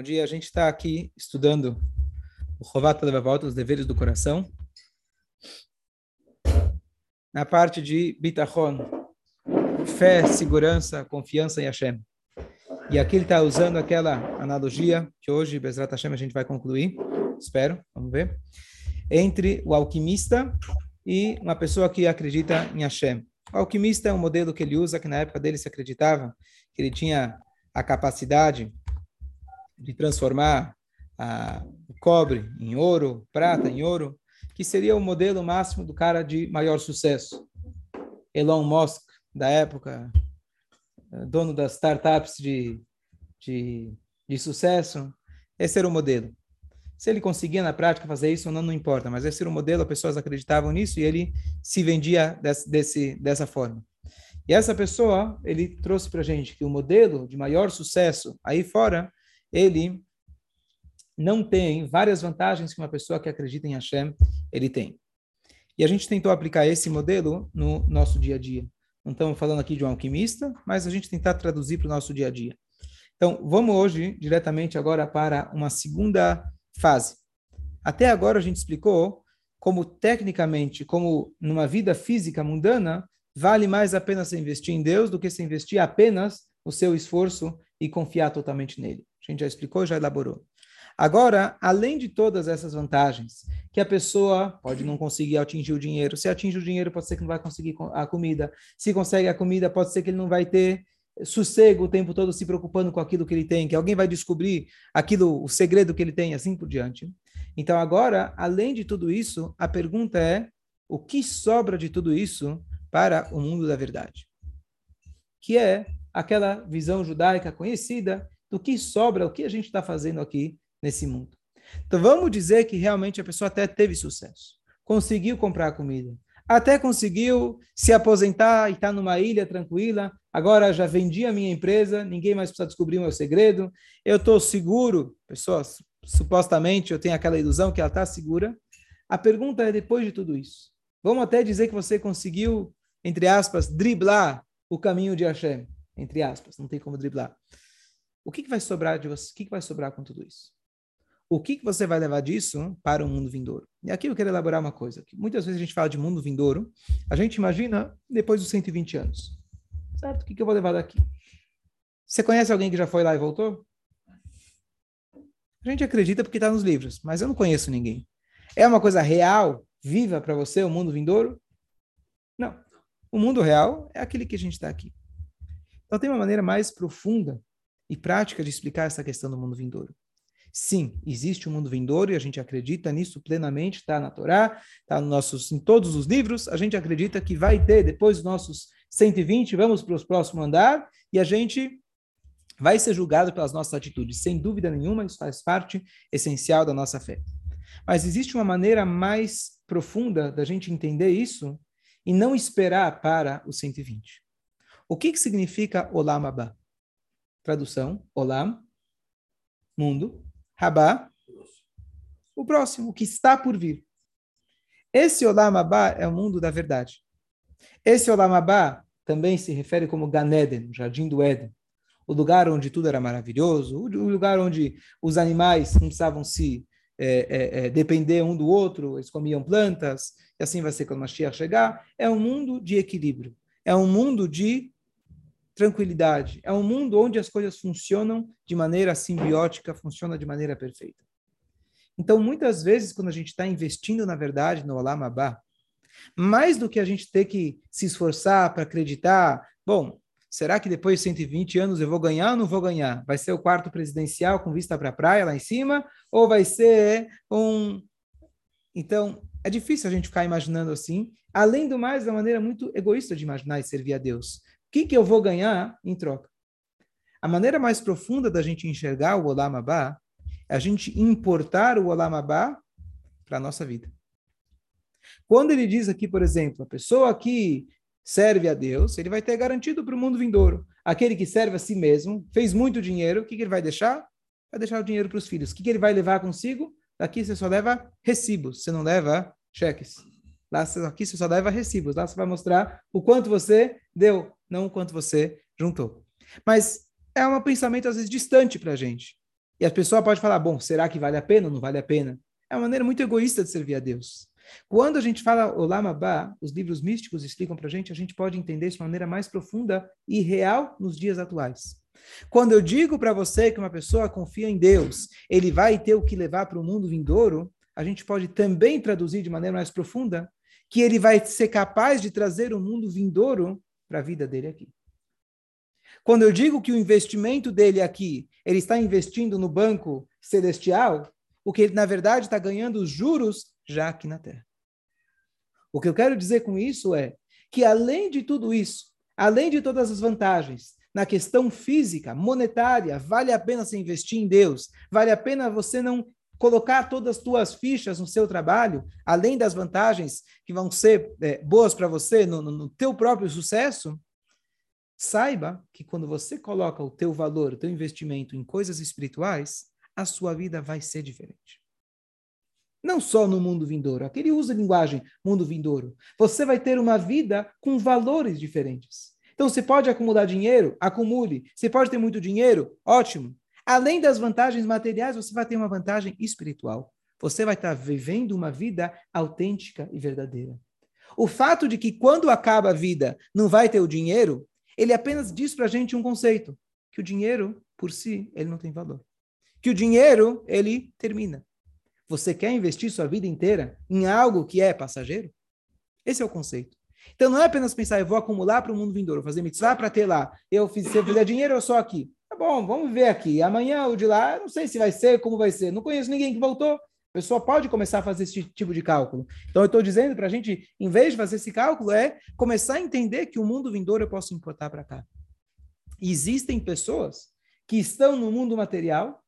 Dia, a gente está aqui estudando o Rovata Levavot, os deveres do coração, na parte de Bitachon, fé, segurança, confiança em Hashem. E aqui ele está usando aquela analogia que hoje, Bezrat Hashem, a gente vai concluir, espero, vamos ver, entre o alquimista e uma pessoa que acredita em Hashem. O alquimista é um modelo que ele usa, que na época dele se acreditava que ele tinha a capacidade de transformar a, o cobre em ouro, prata em ouro, que seria o modelo máximo do cara de maior sucesso. Elon Musk, da época, dono das startups de, de, de sucesso, esse era o modelo. Se ele conseguia na prática fazer isso, não, não importa, mas esse era o modelo, as pessoas acreditavam nisso e ele se vendia desse, desse, dessa forma. E essa pessoa, ele trouxe para a gente que o modelo de maior sucesso aí fora ele não tem várias vantagens que uma pessoa que acredita em Hashem, ele tem. E a gente tentou aplicar esse modelo no nosso dia a dia. Não estamos falando aqui de um alquimista, mas a gente tentar traduzir para o nosso dia a dia. Então, vamos hoje diretamente agora para uma segunda fase. Até agora a gente explicou como tecnicamente, como numa vida física mundana, vale mais a pena se investir em Deus do que se investir apenas o seu esforço e confiar totalmente nele. A gente já explicou, já elaborou. Agora, além de todas essas vantagens, que a pessoa pode não conseguir atingir o dinheiro, se atinge o dinheiro, pode ser que não vai conseguir a comida, se consegue a comida, pode ser que ele não vai ter sossego o tempo todo se preocupando com aquilo que ele tem, que alguém vai descobrir aquilo, o segredo que ele tem, assim por diante. Então, agora, além de tudo isso, a pergunta é: o que sobra de tudo isso para o mundo da verdade? Que é aquela visão judaica conhecida do que sobra, o que a gente está fazendo aqui nesse mundo. Então vamos dizer que realmente a pessoa até teve sucesso, conseguiu comprar comida, até conseguiu se aposentar e está numa ilha tranquila. Agora já vendi a minha empresa, ninguém mais precisa descobrir o meu segredo. Eu estou seguro, pessoas, supostamente eu tenho aquela ilusão que ela está segura. A pergunta é depois de tudo isso. Vamos até dizer que você conseguiu, entre aspas, driblar o caminho de Hashem, entre aspas, não tem como driblar o que, que vai sobrar de você? O que, que vai sobrar com tudo isso? O que, que você vai levar disso para o mundo vindouro? E aqui eu quero elaborar uma coisa. Que muitas vezes a gente fala de mundo vindouro, a gente imagina depois dos 120 anos. Certo? O que, que eu vou levar daqui? Você conhece alguém que já foi lá e voltou? A gente acredita porque está nos livros, mas eu não conheço ninguém. É uma coisa real, viva para você, o mundo vindouro? Não. O mundo real é aquele que a gente está aqui. Então tem uma maneira mais profunda e prática de explicar essa questão do mundo vindouro. Sim, existe um mundo vindouro e a gente acredita nisso plenamente, está na Torá, está nossos, em todos os livros, a gente acredita que vai ter, depois dos nossos 120, vamos para o próximo andar, e a gente vai ser julgado pelas nossas atitudes. Sem dúvida nenhuma, isso faz parte essencial da nossa fé. Mas existe uma maneira mais profunda da gente entender isso e não esperar para os 120. O que, que significa Olam? Tradução, Olam, mundo, Rabá, o próximo, o que está por vir. Esse Olam Abba é o mundo da verdade. Esse Olam Abba também se refere como Ganeden, jardim do Éden, o lugar onde tudo era maravilhoso, o lugar onde os animais não precisavam se é, é, é, depender um do outro, eles comiam plantas, e assim vai ser quando Mashiach chegar. É um mundo de equilíbrio, é um mundo de tranquilidade. É um mundo onde as coisas funcionam de maneira simbiótica, funciona de maneira perfeita. Então, muitas vezes, quando a gente está investindo na verdade no Olam mais do que a gente ter que se esforçar para acreditar, bom, será que depois de 120 anos eu vou ganhar ou não vou ganhar? Vai ser o quarto presidencial com vista para a praia lá em cima? Ou vai ser um. Então, é difícil a gente ficar imaginando assim. Além do mais, é uma maneira muito egoísta de imaginar e servir a Deus que, que eu vou ganhar em troca? A maneira mais profunda da gente enxergar o Olam Abba é a gente importar o Olam Abba para a nossa vida. Quando ele diz aqui, por exemplo, a pessoa que serve a Deus, ele vai ter garantido para o mundo vindouro. Aquele que serve a si mesmo, fez muito dinheiro, o que, que ele vai deixar? Vai deixar o dinheiro para os filhos. O que, que ele vai levar consigo? Daqui você só leva recibos, você não leva cheques. Lá aqui você só leva recibos. Lá você vai mostrar o quanto você deu não o quanto você juntou. Mas é um pensamento, às vezes, distante para a gente. E a pessoa pode falar, bom, será que vale a pena ou não vale a pena? É uma maneira muito egoísta de servir a Deus. Quando a gente fala Olam Abba, os livros místicos explicam para a gente, a gente pode entender isso de maneira mais profunda e real nos dias atuais. Quando eu digo para você que uma pessoa confia em Deus, ele vai ter o que levar para o mundo vindouro, a gente pode também traduzir de maneira mais profunda que ele vai ser capaz de trazer o mundo vindouro para a vida dele aqui. Quando eu digo que o investimento dele aqui, ele está investindo no banco celestial, o que ele, na verdade, está ganhando os juros já aqui na Terra. O que eu quero dizer com isso é que, além de tudo isso, além de todas as vantagens, na questão física, monetária, vale a pena você investir em Deus, vale a pena você não colocar todas as tuas fichas no seu trabalho, além das vantagens que vão ser é, boas para você no, no, teu próprio sucesso, Saiba que quando você coloca o teu valor, o teu investimento em coisas espirituais, a sua vida vai ser diferente. Não só no mundo vindouro, aquele usa a linguagem mundo vindouro. Você vai ter uma vida com valores diferentes. Então, você pode acumular dinheiro? Acumule. Você pode ter muito dinheiro? Ótimo. Além das vantagens materiais, você vai ter uma vantagem espiritual. Você vai estar vivendo uma vida autêntica e verdadeira. O fato de que quando acaba a vida não vai ter o dinheiro, ele apenas diz para a gente um conceito, que o dinheiro, por si, ele não tem valor. Que o dinheiro, ele termina. Você quer investir sua vida inteira em algo que é passageiro? Esse é o conceito. Então não é apenas pensar, eu vou acumular para o mundo vindouro, fazer mitzvah para ter lá. Eu fiz, se eu fizer dinheiro, eu sou aqui. Bom, vamos ver aqui. Amanhã o de lá, não sei se vai ser, como vai ser. Não conheço ninguém que voltou. A pessoa pode começar a fazer esse tipo de cálculo. Então, eu estou dizendo para a gente, em vez de fazer esse cálculo, é começar a entender que o mundo vindouro eu posso importar para cá. E existem pessoas que estão no mundo material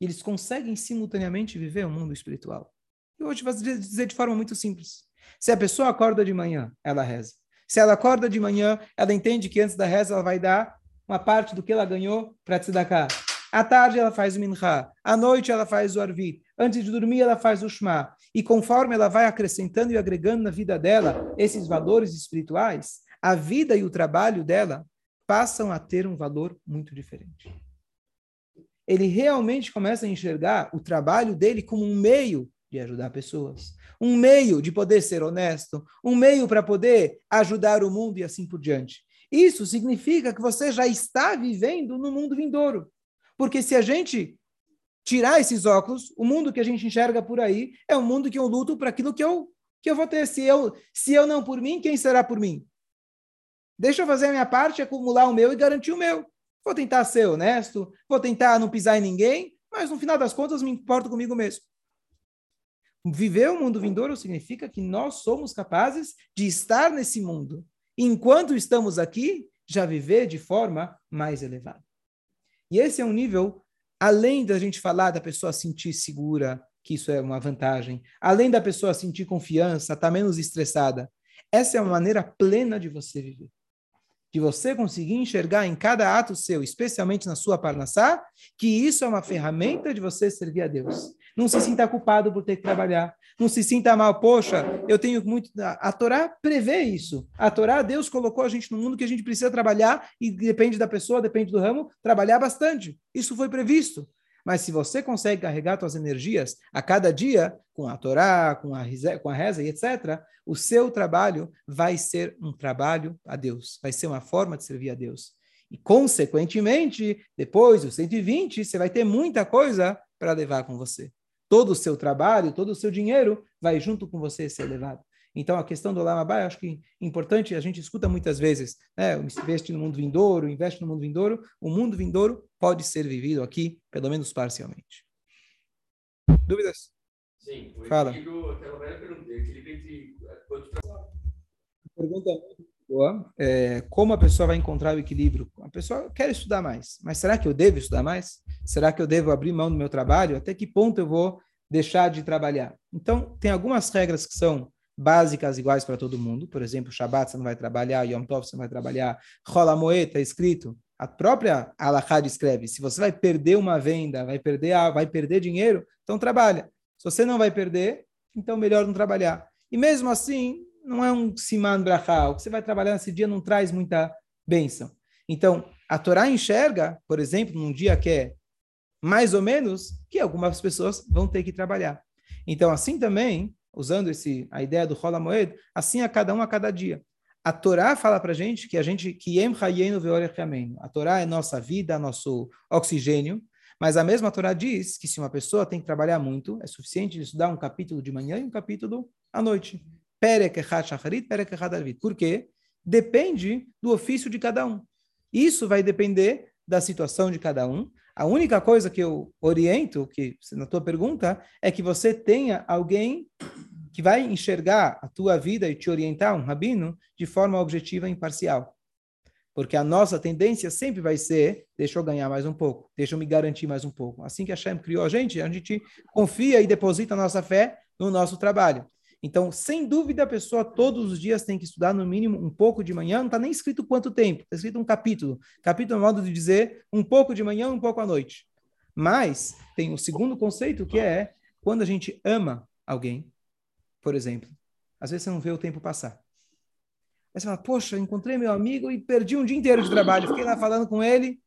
e eles conseguem simultaneamente viver o mundo espiritual. Eu vou te dizer de forma muito simples. Se a pessoa acorda de manhã, ela reza. Se ela acorda de manhã, ela entende que antes da reza ela vai dar uma parte do que ela ganhou para tzedakah. À tarde ela faz o minha, à noite ela faz o arvit, antes de dormir ela faz o shema. E conforme ela vai acrescentando e agregando na vida dela esses valores espirituais, a vida e o trabalho dela passam a ter um valor muito diferente. Ele realmente começa a enxergar o trabalho dele como um meio de ajudar pessoas, um meio de poder ser honesto, um meio para poder ajudar o mundo e assim por diante. Isso significa que você já está vivendo no mundo vindouro. Porque se a gente tirar esses óculos, o mundo que a gente enxerga por aí é um mundo que eu luto para aquilo que eu que eu vou ter. Se eu se eu não por mim, quem será por mim? Deixa eu fazer a minha parte, acumular o meu e garantir o meu. Vou tentar ser honesto, vou tentar não pisar em ninguém, mas no final das contas me importo comigo mesmo. Viver o mundo vindouro significa que nós somos capazes de estar nesse mundo. Enquanto estamos aqui, já viver de forma mais elevada. E esse é um nível, além da gente falar da pessoa sentir segura, que isso é uma vantagem, além da pessoa sentir confiança, estar tá menos estressada, essa é uma maneira plena de você viver. De você conseguir enxergar em cada ato seu, especialmente na sua parnassá, que isso é uma ferramenta de você servir a Deus. Não se sinta culpado por ter que trabalhar. Não se sinta mal. Poxa, eu tenho muito. A Torá prevê isso. A Torá, Deus colocou a gente no mundo que a gente precisa trabalhar e depende da pessoa, depende do ramo, trabalhar bastante. Isso foi previsto. Mas se você consegue carregar suas energias a cada dia, com a Torá, com a, com a reza e etc., o seu trabalho vai ser um trabalho a Deus. Vai ser uma forma de servir a Deus. E, consequentemente, depois dos 120, você vai ter muita coisa para levar com você todo o seu trabalho, todo o seu dinheiro vai junto com você ser levado. Então, a questão do Lama acho que é importante, a gente escuta muitas vezes, né? investe no mundo vindouro, investe no mundo vindouro. O mundo vindouro pode ser vivido aqui, pelo menos parcialmente. Dúvidas? Sim. Fala. aquela velha pergunta, equilíbrio entre... Pergunta muito É, como a pessoa vai encontrar o equilíbrio? A pessoa quer estudar mais, mas será que eu devo estudar mais? Será que eu devo abrir mão do meu trabalho? Até que ponto eu vou deixar de trabalhar? Então, tem algumas regras que são básicas iguais para todo mundo. Por exemplo, Shabbat você não vai trabalhar, Yom Tov você não vai trabalhar, Rola Moed está escrito. A própria Alahá escreve, se você vai perder uma venda, vai perder, vai perder dinheiro, então trabalha. Se você não vai perder, então melhor não trabalhar. E mesmo assim, não é um siman brachá. O que você vai trabalhar nesse dia não traz muita bênção. Então, a Torá enxerga, por exemplo, num dia que é mais ou menos, que algumas pessoas vão ter que trabalhar. Então, assim também, usando esse, a ideia do Rola Moed, assim a cada um a cada dia. A Torá fala para a gente que a gente que a Torá é nossa vida, nosso oxigênio, mas a mesma Torá diz que se uma pessoa tem que trabalhar muito, é suficiente estudar um capítulo de manhã e um capítulo à noite. Por quê? Depende do ofício de cada um. Isso vai depender da situação de cada um. A única coisa que eu oriento, que na tua pergunta, é que você tenha alguém que vai enxergar a tua vida e te orientar, um rabino, de forma objetiva e imparcial. Porque a nossa tendência sempre vai ser, deixa eu ganhar mais um pouco, deixa eu me garantir mais um pouco. Assim que a Hashem criou a gente, a gente confia e deposita a nossa fé no nosso trabalho. Então, sem dúvida, a pessoa todos os dias tem que estudar no mínimo um pouco de manhã, não está nem escrito quanto tempo, está escrito um capítulo. Capítulo é um modo de dizer um pouco de manhã, um pouco à noite. Mas tem o segundo conceito que é quando a gente ama alguém, por exemplo, às vezes você não vê o tempo passar. Aí você fala, poxa, encontrei meu amigo e perdi um dia inteiro de trabalho, fiquei lá falando com ele.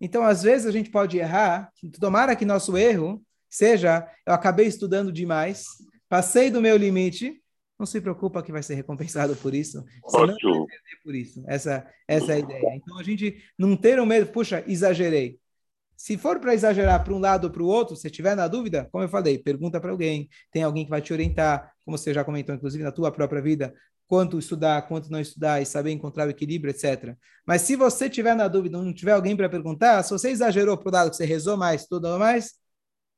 Então, às vezes, a gente pode errar. Tomara que nosso erro seja, eu acabei estudando demais, passei do meu limite, não se preocupa que vai ser recompensado por isso. Você não vai perder por isso. Essa, essa é a ideia. Então, a gente não ter o medo, puxa, exagerei. Se for para exagerar para um lado ou para o outro, se tiver na dúvida, como eu falei, pergunta para alguém. Tem alguém que vai te orientar, como você já comentou, inclusive na tua própria vida, quanto estudar, quanto não estudar e saber encontrar o equilíbrio, etc. Mas se você tiver na dúvida, não tiver alguém para perguntar, se você exagerou para o lado que você rezou mais, estudou mais,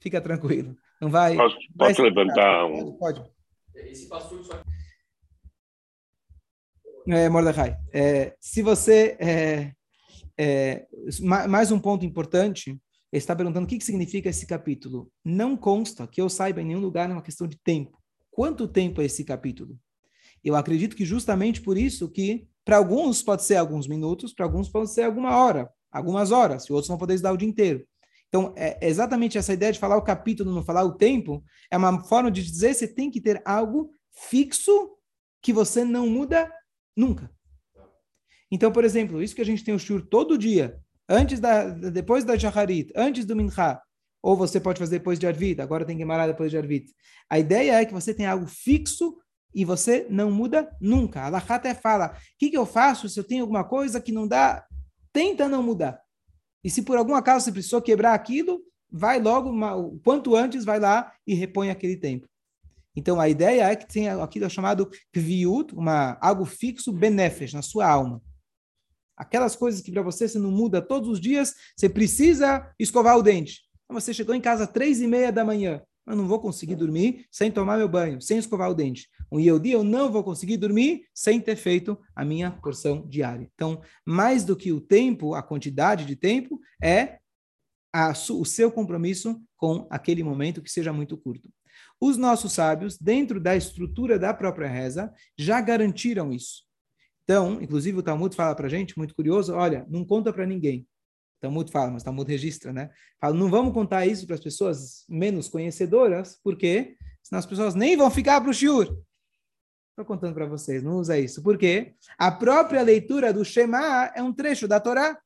fica tranquilo. Não vai. Posso, vai posso levantar um. Pode. pode. Esse pastor só é, Mordecai, é, se você é, é, mais um ponto importante, ele está perguntando o que, que significa esse capítulo. Não consta que eu saiba em nenhum lugar, é uma questão de tempo. Quanto tempo é esse capítulo? Eu acredito que justamente por isso que para alguns pode ser alguns minutos, para alguns pode ser alguma hora, algumas horas, e outros vão poder estudar o dia inteiro. Então, é exatamente essa ideia de falar o capítulo, não falar o tempo, é uma forma de dizer que você tem que ter algo fixo que você não muda nunca. Então, por exemplo, isso que a gente tem o shur todo dia, antes da, depois da Shacharit, antes do Mincha, ou você pode fazer depois de Arvit, agora tem que marar depois de Arvit. A ideia é que você tem algo fixo e você não muda nunca. Allah até fala, o que, que eu faço se eu tenho alguma coisa que não dá? Tenta não mudar. E se por algum acaso você precisou quebrar aquilo, vai logo, o quanto antes, vai lá e repõe aquele tempo. Então, a ideia é que tenha aquilo chamado kviut, uma, algo fixo, benefes, na sua alma. Aquelas coisas que para você você não muda todos os dias, você precisa escovar o dente. Então, você chegou em casa às três e meia da manhã. Eu não vou conseguir dormir sem tomar meu banho, sem escovar o dente. Um Yehudi, eu não vou conseguir dormir sem ter feito a minha porção diária. Então, mais do que o tempo, a quantidade de tempo, é a, o seu compromisso com aquele momento que seja muito curto. Os nossos sábios, dentro da estrutura da própria reza, já garantiram isso. Então, inclusive o Talmud fala para a gente, muito curioso, olha, não conta para ninguém. Talmud fala, mas Talmud registra, né? Fala, não vamos contar isso para as pessoas menos conhecedoras, porque senão as pessoas nem vão ficar para o shiur. Estou contando para vocês, não usa isso. Por quê? A própria leitura do Shema é um trecho da Torá.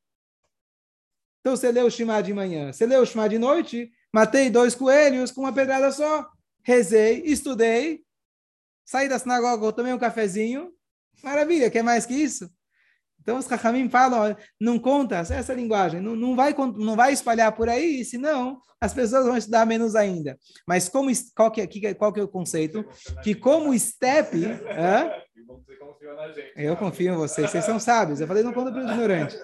Então, você lê o Shema de manhã, você lê o Shema de noite, matei dois coelhos com uma pedrada só. Rezei, estudei, saí da sinagoga, tomei um cafezinho, Maravilha, quer mais que isso? Então os Rahamim falam, não conta essa linguagem, não, não, vai, não vai espalhar por aí, senão as pessoas vão estudar menos ainda. Mas como, qual, que é, qual que é o conceito? Que como step... Hã? Eu confio em vocês, vocês são sábios. Eu falei, não conta para o ignorante.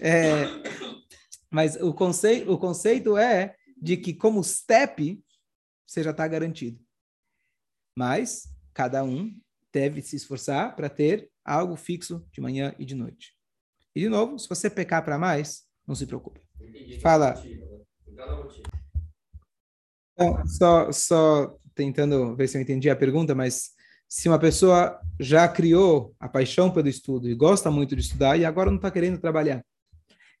É, mas o conceito, o conceito é de que como step, você já está garantido. Mas cada um deve se esforçar para ter algo fixo de manhã e de noite. E, de novo, se você pecar para mais, não se preocupe. Fala. Então, só, só tentando ver se eu entendi a pergunta, mas se uma pessoa já criou a paixão pelo estudo e gosta muito de estudar e agora não está querendo trabalhar.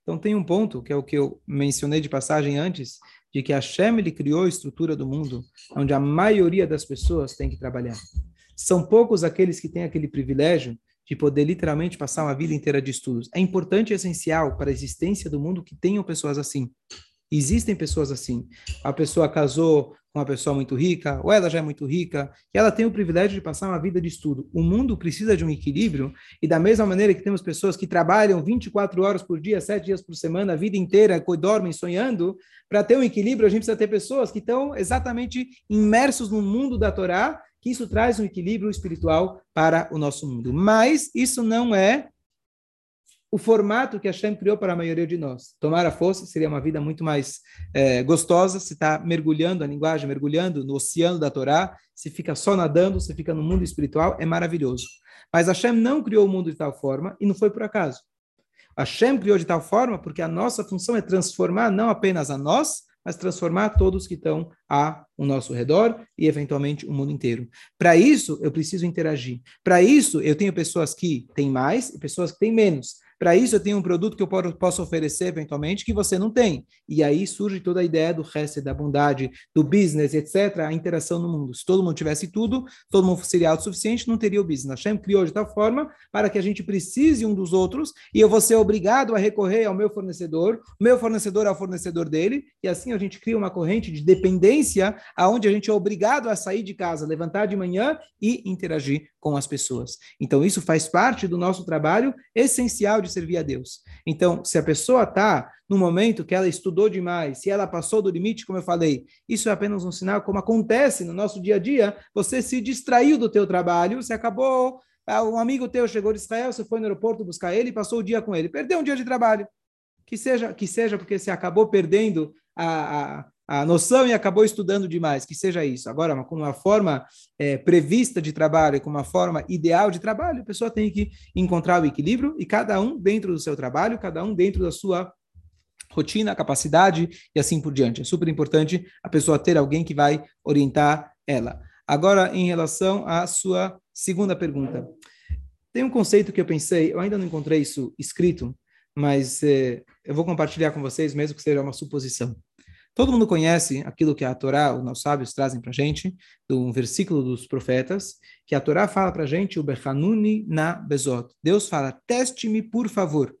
Então tem um ponto, que é o que eu mencionei de passagem antes, de que a Shem ele criou a estrutura do mundo onde a maioria das pessoas tem que trabalhar. São poucos aqueles que têm aquele privilégio de poder literalmente passar uma vida inteira de estudos. É importante e essencial para a existência do mundo que tenham pessoas assim. Existem pessoas assim. A pessoa casou com uma pessoa muito rica, ou ela já é muito rica, e ela tem o privilégio de passar uma vida de estudo. O mundo precisa de um equilíbrio, e da mesma maneira que temos pessoas que trabalham 24 horas por dia, 7 dias por semana, a vida inteira, dormem sonhando, para ter um equilíbrio, a gente precisa ter pessoas que estão exatamente imersos no mundo da Torá, que isso traz um equilíbrio espiritual para o nosso mundo. Mas isso não é o formato que Hashem criou para a maioria de nós. Tomar a força seria uma vida muito mais é, gostosa, se está mergulhando a linguagem, mergulhando no oceano da Torá, se fica só nadando, se fica no mundo espiritual, é maravilhoso. Mas Hashem não criou o mundo de tal forma e não foi por acaso. Hashem criou de tal forma porque a nossa função é transformar não apenas a nós, mas transformar todos que estão ao nosso redor e, eventualmente, o mundo inteiro. Para isso, eu preciso interagir. Para isso, eu tenho pessoas que têm mais e pessoas que têm menos. Para isso, eu tenho um produto que eu posso oferecer eventualmente que você não tem. E aí surge toda a ideia do resto, da bondade, do business, etc., a interação no mundo. Se todo mundo tivesse tudo, todo mundo seria autossuficiente, não teria o business. Hashem criou de tal forma para que a gente precise um dos outros e eu vou ser obrigado a recorrer ao meu fornecedor, meu fornecedor ao fornecedor dele, e assim a gente cria uma corrente de dependência aonde a gente é obrigado a sair de casa, levantar de manhã e interagir com as pessoas. Então, isso faz parte do nosso trabalho essencial de servir a Deus. Então, se a pessoa está no momento que ela estudou demais, se ela passou do limite, como eu falei, isso é apenas um sinal, como acontece no nosso dia a dia, você se distraiu do teu trabalho, você acabou, ah, um amigo teu chegou de Israel, você foi no aeroporto buscar ele, passou o dia com ele, perdeu um dia de trabalho. Que seja, que seja porque você acabou perdendo a, a a noção e acabou estudando demais, que seja isso. Agora, com uma forma é, prevista de trabalho, com uma forma ideal de trabalho, a pessoa tem que encontrar o equilíbrio e cada um dentro do seu trabalho, cada um dentro da sua rotina, capacidade e assim por diante. É super importante a pessoa ter alguém que vai orientar ela. Agora, em relação à sua segunda pergunta. Tem um conceito que eu pensei, eu ainda não encontrei isso escrito, mas eh, eu vou compartilhar com vocês, mesmo que seja uma suposição. Todo mundo conhece aquilo que a Torá, os nossos sábios trazem para a gente, de um versículo dos profetas, que a Torá fala para a gente, o Bechanuni na Bezot. Deus fala, teste-me por favor.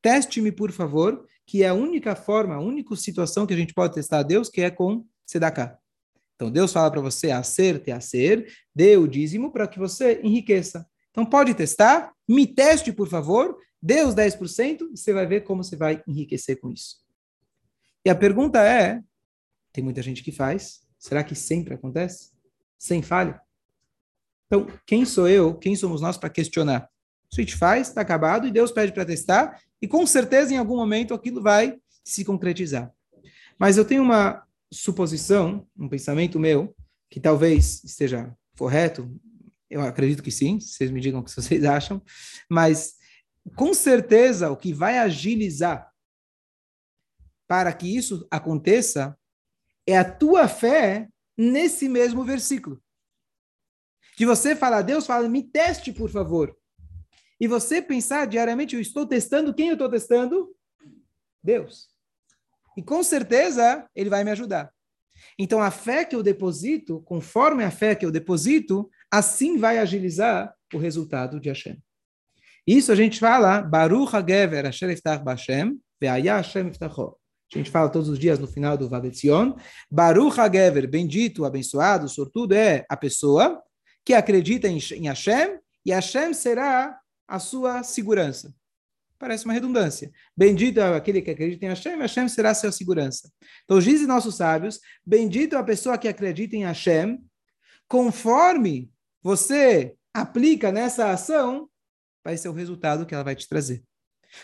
Teste-me por favor, que é a única forma, a única situação que a gente pode testar a Deus, que é com Sedaká. Então Deus fala para você a ser, ter a ser, dê o dízimo para que você enriqueça. Então pode testar, me teste por favor, dê os 10% e você vai ver como você vai enriquecer com isso. E a pergunta é: tem muita gente que faz, será que sempre acontece? Sem falha? Então, quem sou eu, quem somos nós para questionar? Se a gente faz, está acabado, e Deus pede para testar, e com certeza em algum momento aquilo vai se concretizar. Mas eu tenho uma suposição, um pensamento meu, que talvez esteja correto, eu acredito que sim, vocês me digam o que vocês acham, mas com certeza o que vai agilizar para que isso aconteça é a tua fé nesse mesmo versículo. De você falar, Deus fala, me teste, por favor. E você pensar diariamente, eu estou testando, quem eu estou testando? Deus. E com certeza ele vai me ajudar. Então a fé que eu deposito, conforme a fé que eu deposito, assim vai agilizar o resultado de Hashem. Isso a gente fala, Baruch HaGever Asher Iftach Bashem, Ve'aya Hashem Iftacho. A gente fala todos os dias no final do Vavetzion. Baruch HaGever, bendito, abençoado, sortudo, é a pessoa que acredita em, em Hashem e Hashem será a sua segurança. Parece uma redundância. Bendito é aquele que acredita em Hashem, Hashem será a sua segurança. Então, dizem nossos sábios, bendito é a pessoa que acredita em Hashem, conforme você aplica nessa ação, vai ser o resultado que ela vai te trazer.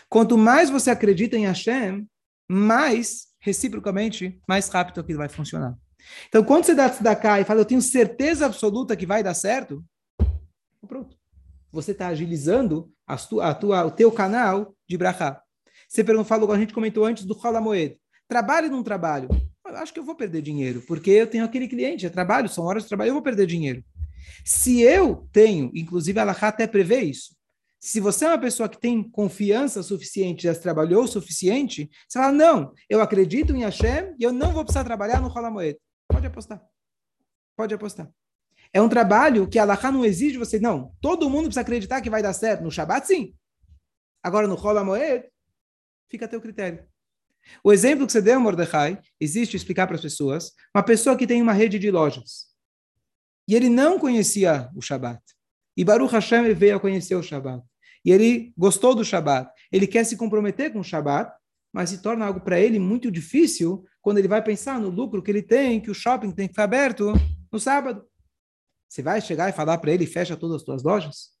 Quanto mais você acredita em Hashem, mais, reciprocamente, mais rápido aquilo vai funcionar. Então, quando você dá tzedakah e fala, eu tenho certeza absoluta que vai dar certo, pronto. Você está agilizando a tua, a tua, o teu canal de brachá. Você falou, a gente comentou antes do Halamoed. Trabalho num trabalho. Eu acho que eu vou perder dinheiro, porque eu tenho aquele cliente, é trabalho, são horas de trabalho, eu vou perder dinheiro. Se eu tenho, inclusive a até prevê isso, se você é uma pessoa que tem confiança suficiente, já trabalhou o suficiente, você fala, não, eu acredito em Hashem e eu não vou precisar trabalhar no Holamoed. Pode apostar. Pode apostar. É um trabalho que a Laha não exige você, não. Todo mundo precisa acreditar que vai dar certo. No Shabat, sim. Agora, no Holamoed, fica a teu critério. O exemplo que você deu, Mordecai, existe explicar para as pessoas, uma pessoa que tem uma rede de lojas, e ele não conhecia o Shabat. E Baruch Hashem veio a conhecer o Shabat. E ele gostou do Shabat. Ele quer se comprometer com o Shabat, mas se torna algo para ele muito difícil quando ele vai pensar no lucro que ele tem, que o shopping tem que ficar aberto no sábado. Você vai chegar e falar para ele, fecha todas as suas lojas?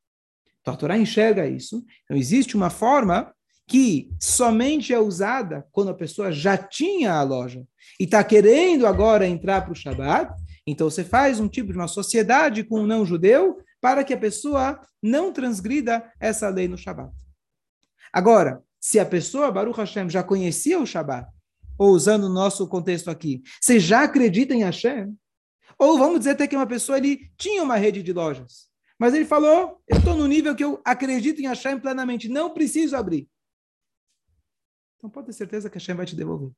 Então a Torá enxerga isso. Então existe uma forma que somente é usada quando a pessoa já tinha a loja e está querendo agora entrar para o Shabat. Então você faz um tipo de uma sociedade com um não-judeu para que a pessoa não transgrida essa lei no Shabat. Agora, se a pessoa, Baruch Hashem, já conhecia o Shabat, ou usando o nosso contexto aqui, você já acredita em Hashem, ou vamos dizer até que uma pessoa ele tinha uma rede de lojas, mas ele falou: eu estou no nível que eu acredito em Hashem plenamente, não preciso abrir. Então pode ter certeza que Hashem vai te devolver.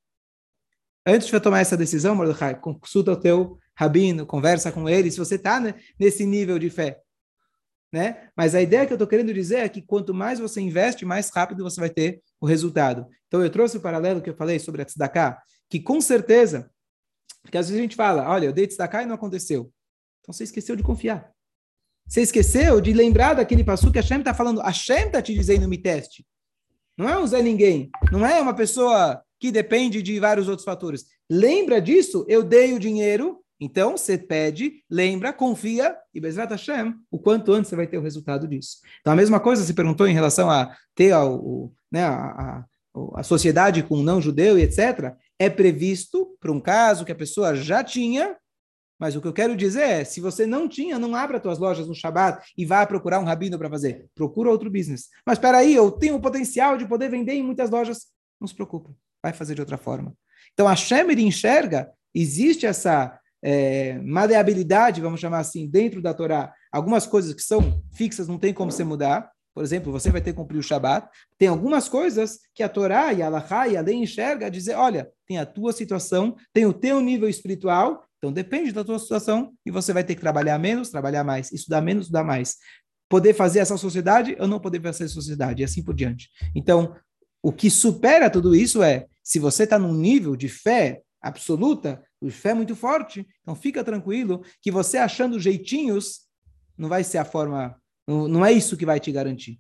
Antes de tomar essa decisão, Mordecai, consulta o teu rabino, conversa com ele, se você está né, nesse nível de fé. Né? Mas a ideia que eu estou querendo dizer é que quanto mais você investe, mais rápido você vai ter o resultado. Então eu trouxe o paralelo que eu falei sobre a tzedakah, que com certeza porque às vezes a gente fala, olha, eu dei destacar e não aconteceu. Então você esqueceu de confiar. Você esqueceu de lembrar daquele passo que a Shem está falando. A Shem está te dizendo me teste. Não é um Zé Ninguém. Não é uma pessoa que depende de vários outros fatores. Lembra disso? Eu dei o dinheiro. Então você pede, lembra, confia e Bezrat Hashem, o quanto antes você vai ter o resultado disso. Então a mesma coisa se perguntou em relação a ter o, né, a, a, a sociedade com não judeu e etc é previsto para um caso que a pessoa já tinha, mas o que eu quero dizer é, se você não tinha, não abra suas lojas no Shabat e vá procurar um rabino para fazer. Procura outro business. Mas espera aí, eu tenho o potencial de poder vender em muitas lojas. Não se preocupe, vai fazer de outra forma. Então a Shemer enxerga, existe essa é, maleabilidade, vamos chamar assim, dentro da Torá. Algumas coisas que são fixas, não tem como você mudar. Por exemplo, você vai ter que cumprir o Shabat. Tem algumas coisas que a Torá e a Allahá e a lei enxerga a dizer, olha, tem a tua situação, tem o teu nível espiritual, então depende da tua situação e você vai ter que trabalhar menos, trabalhar mais, estudar menos, estudar mais. Poder fazer essa sociedade ou não poder fazer essa sociedade, e assim por diante. Então, o que supera tudo isso é, se você está num nível de fé absoluta, de fé muito forte, então fica tranquilo que você achando jeitinhos não vai ser a forma não, não é isso que vai te garantir.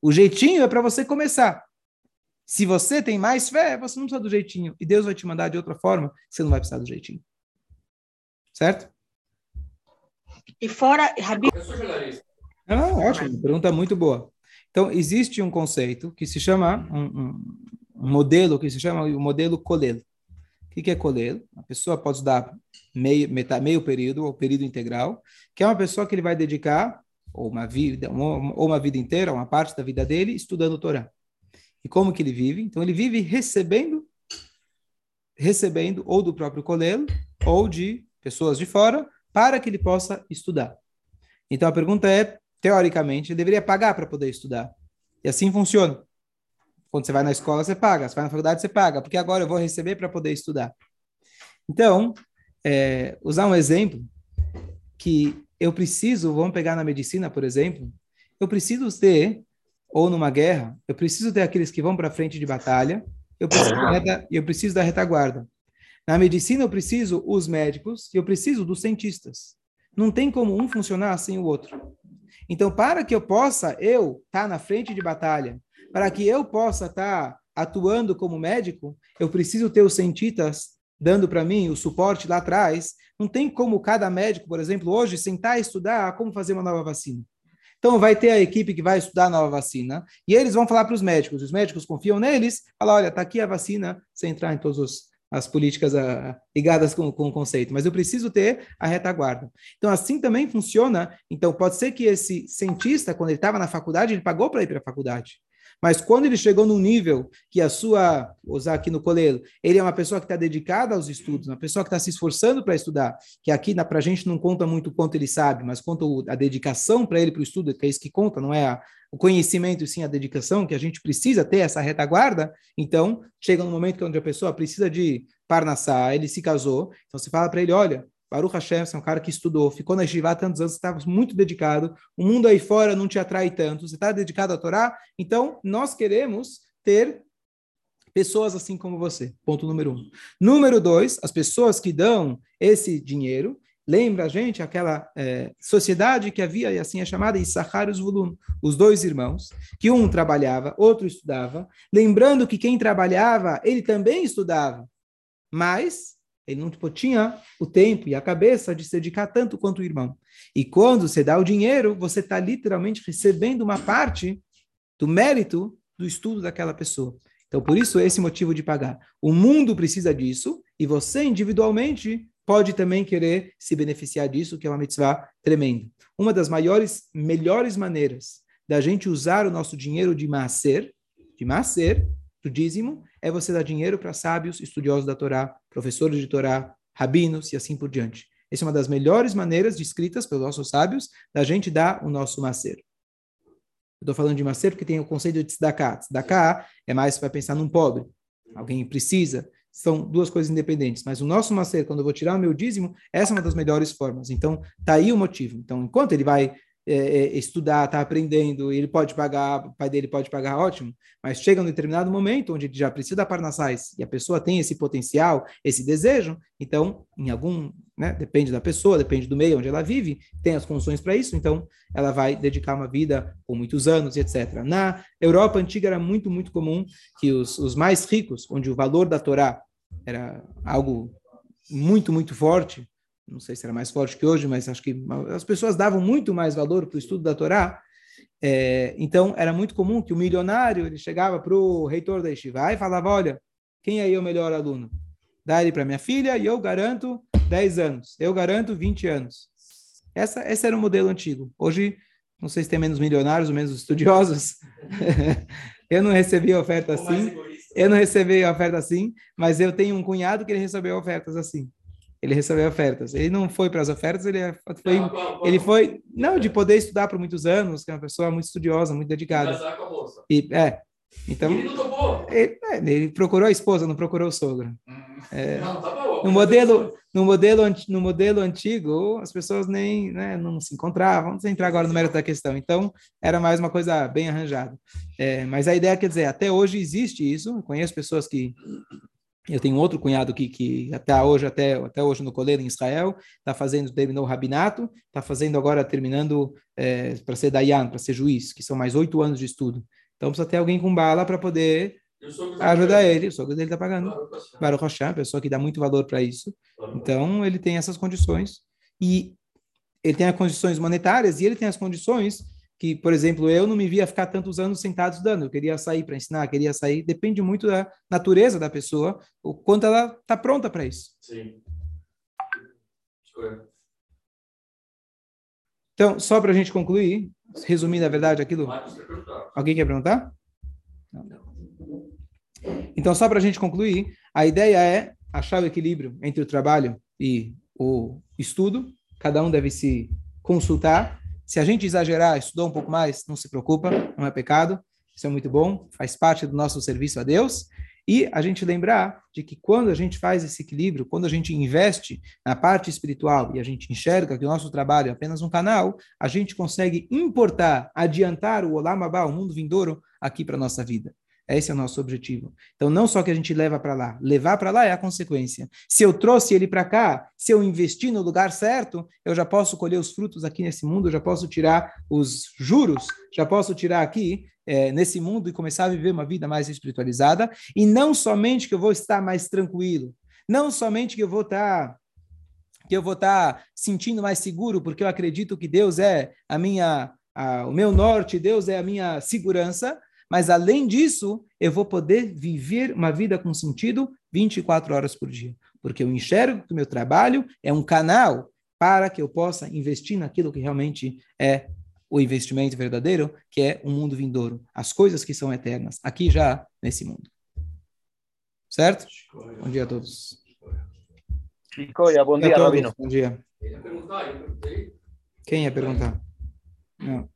O jeitinho é para você começar. Se você tem mais fé, você não precisa do jeitinho. E Deus vai te mandar de outra forma, você não vai precisar do jeitinho. Certo? E fora, Rabi... Eu sou jornalista. Ah, ótimo, pergunta muito boa. Então, existe um conceito que se chama, um, um, um modelo que se chama o modelo Colelo. Que, que é Colelo? A pessoa pode dar meio, metade, meio período ou período integral, que é uma pessoa que ele vai dedicar ou uma vida, ou uma vida inteira, uma parte da vida dele, estudando o Torá. E como que ele vive? Então ele vive recebendo, recebendo ou do próprio colelo ou de pessoas de fora para que ele possa estudar. Então a pergunta é, teoricamente, ele deveria pagar para poder estudar. E assim funciona. Quando você vai na escola, você paga. Você vai na faculdade, você paga. Porque agora eu vou receber para poder estudar. Então, é, usar um exemplo que eu preciso, vamos pegar na medicina, por exemplo, eu preciso ter, ou numa guerra, eu preciso ter aqueles que vão para frente de batalha, eu preciso, da, eu preciso da retaguarda. Na medicina, eu preciso os médicos e eu preciso dos cientistas. Não tem como um funcionar sem o outro. Então, para que eu possa, eu, estar tá na frente de batalha, para que eu possa estar tá atuando como médico, eu preciso ter os cientistas dando para mim o suporte lá atrás não tem como cada médico, por exemplo, hoje sentar e estudar como fazer uma nova vacina. Então, vai ter a equipe que vai estudar a nova vacina e eles vão falar para os médicos. Os médicos confiam neles, falar: olha, está aqui a vacina, sem entrar em todas as políticas a, ah, ligadas com, com o conceito, mas eu preciso ter a retaguarda. Então, assim também funciona. Então, pode ser que esse cientista, quando ele estava na faculdade, ele pagou para ir para a faculdade. Mas quando ele chegou num nível que a sua, vou usar aqui no colelo, ele é uma pessoa que está dedicada aos estudos, uma pessoa que está se esforçando para estudar, que aqui para a gente não conta muito quanto ele sabe, mas conta a dedicação para ele para o estudo, que é isso que conta, não é a, o conhecimento e sim a dedicação, que a gente precisa ter essa retaguarda, então chega um momento onde a pessoa precisa de parnassá, ele se casou, então você fala para ele, olha, Baruch Hashem, você é um cara que estudou, ficou na Shivá tantos anos, você estava muito dedicado, o mundo aí fora não te atrai tanto, você está dedicado à Torá, então nós queremos ter Pessoas assim como você. Ponto número um. Número dois, as pessoas que dão esse dinheiro, lembra a gente aquela é, sociedade que havia, e assim é chamada Issachar e Zvulun, os dois irmãos, que um trabalhava, outro estudava, lembrando que quem trabalhava, ele também estudava, mas ele não tipo, tinha o tempo e a cabeça de se dedicar tanto quanto o irmão. E quando você dá o dinheiro, você está literalmente recebendo uma parte do mérito do estudo daquela pessoa. Então, por isso, esse motivo de pagar. O mundo precisa disso e você, individualmente, pode também querer se beneficiar disso, que é uma mitzvah tremenda. Uma das maiores, melhores maneiras da gente usar o nosso dinheiro de macer, de macer, do dízimo, é você dar dinheiro para sábios, estudiosos da Torá, professores de Torá, rabinos e assim por diante. Essa é uma das melhores maneiras descritas pelos nossos sábios da gente dar o nosso macer. Estou falando de macer porque tem o conceito de tzedakah. Tzedakah é mais para pensar num pobre. Alguém precisa. São duas coisas independentes. Mas o nosso macer, quando eu vou tirar o meu dízimo, essa é uma das melhores formas. Então, tá aí o motivo. Então, enquanto ele vai é, é, estudar, está aprendendo, ele pode pagar, o pai dele pode pagar, ótimo, mas chega um determinado momento onde ele já precisa da Parnassais e a pessoa tem esse potencial, esse desejo, então, em algum, né, depende da pessoa, depende do meio onde ela vive, tem as condições para isso, então ela vai dedicar uma vida com muitos anos etc. Na Europa antiga era muito, muito comum que os, os mais ricos, onde o valor da Torá era algo muito, muito forte, não sei se era mais forte que hoje, mas acho que as pessoas davam muito mais valor para o estudo da Torá. É, então, era muito comum que o milionário ele chegava para o reitor da Yeshiva e falava: Olha, quem aí é o melhor aluno? Dá ele para minha filha e eu garanto 10 anos, eu garanto 20 anos. Essa, esse era o modelo antigo. Hoje, não sei se tem menos milionários ou menos estudiosos. eu não recebi oferta assim. Eu não recebi oferta assim, mas eu tenho um cunhado que ele recebeu ofertas assim ele recebeu ofertas. Ele não foi para as ofertas, ele foi, não, qual, qual, ele foi, não, de poder estudar por muitos anos, que é uma pessoa muito estudiosa, muito dedicada. E, é, então, ele. Ele, é, ele, procurou a esposa, não procurou o sogro. Hum. É, não, tá bom, no modelo, no modelo, no modelo antigo, as pessoas nem, né, não se encontravam. Vamos entrar agora no mérito da questão. Então, era mais uma coisa bem arranjada. É, mas a ideia quer dizer, até hoje existe isso. Eu conheço pessoas que eu tenho outro cunhado que, que até hoje, até, até hoje no Colelo em Israel, está fazendo, terminou o rabinato, está fazendo agora, terminando é, para ser Dayan, para ser juiz, que são mais oito anos de estudo. Então precisa ter alguém com bala para poder ajudar ele. O sogro dele está pagando. Baruch Hashem, pessoa que dá muito valor para isso. Então ele tem essas condições. E ele tem as condições monetárias e ele tem as condições que, por exemplo, eu não me via ficar tantos anos sentado estudando, eu queria sair para ensinar, queria sair, depende muito da natureza da pessoa, o quanto ela está pronta para isso. Sim. Então, só para a gente concluir, resumindo a verdade aquilo. Alguém quer perguntar? Não. Então, só para a gente concluir, a ideia é achar o equilíbrio entre o trabalho e o estudo. Cada um deve se consultar se a gente exagerar, estudou um pouco mais, não se preocupa, não é pecado, isso é muito bom, faz parte do nosso serviço a Deus. E a gente lembrar de que quando a gente faz esse equilíbrio, quando a gente investe na parte espiritual e a gente enxerga que o nosso trabalho é apenas um canal, a gente consegue importar, adiantar o Olam Abba, o mundo vindouro, aqui para a nossa vida. Esse é o nosso objetivo. Então, não só que a gente leva para lá, levar para lá é a consequência. Se eu trouxe ele para cá, se eu investi no lugar certo, eu já posso colher os frutos aqui nesse mundo, já posso tirar os juros, já posso tirar aqui é, nesse mundo e começar a viver uma vida mais espiritualizada. E não somente que eu vou estar mais tranquilo, não somente que eu vou estar que eu vou estar sentindo mais seguro, porque eu acredito que Deus é a minha, a, o meu norte, Deus é a minha segurança, mas além disso, eu vou poder viver uma vida com sentido 24 horas por dia, porque eu enxergo que o meu trabalho é um canal para que eu possa investir naquilo que realmente é o investimento verdadeiro, que é o um mundo vindouro, as coisas que são eternas, aqui já nesse mundo. Certo? Bom dia a todos. Chicoia, bom dia, Rabino. Bom dia. Quem ia perguntar? Não.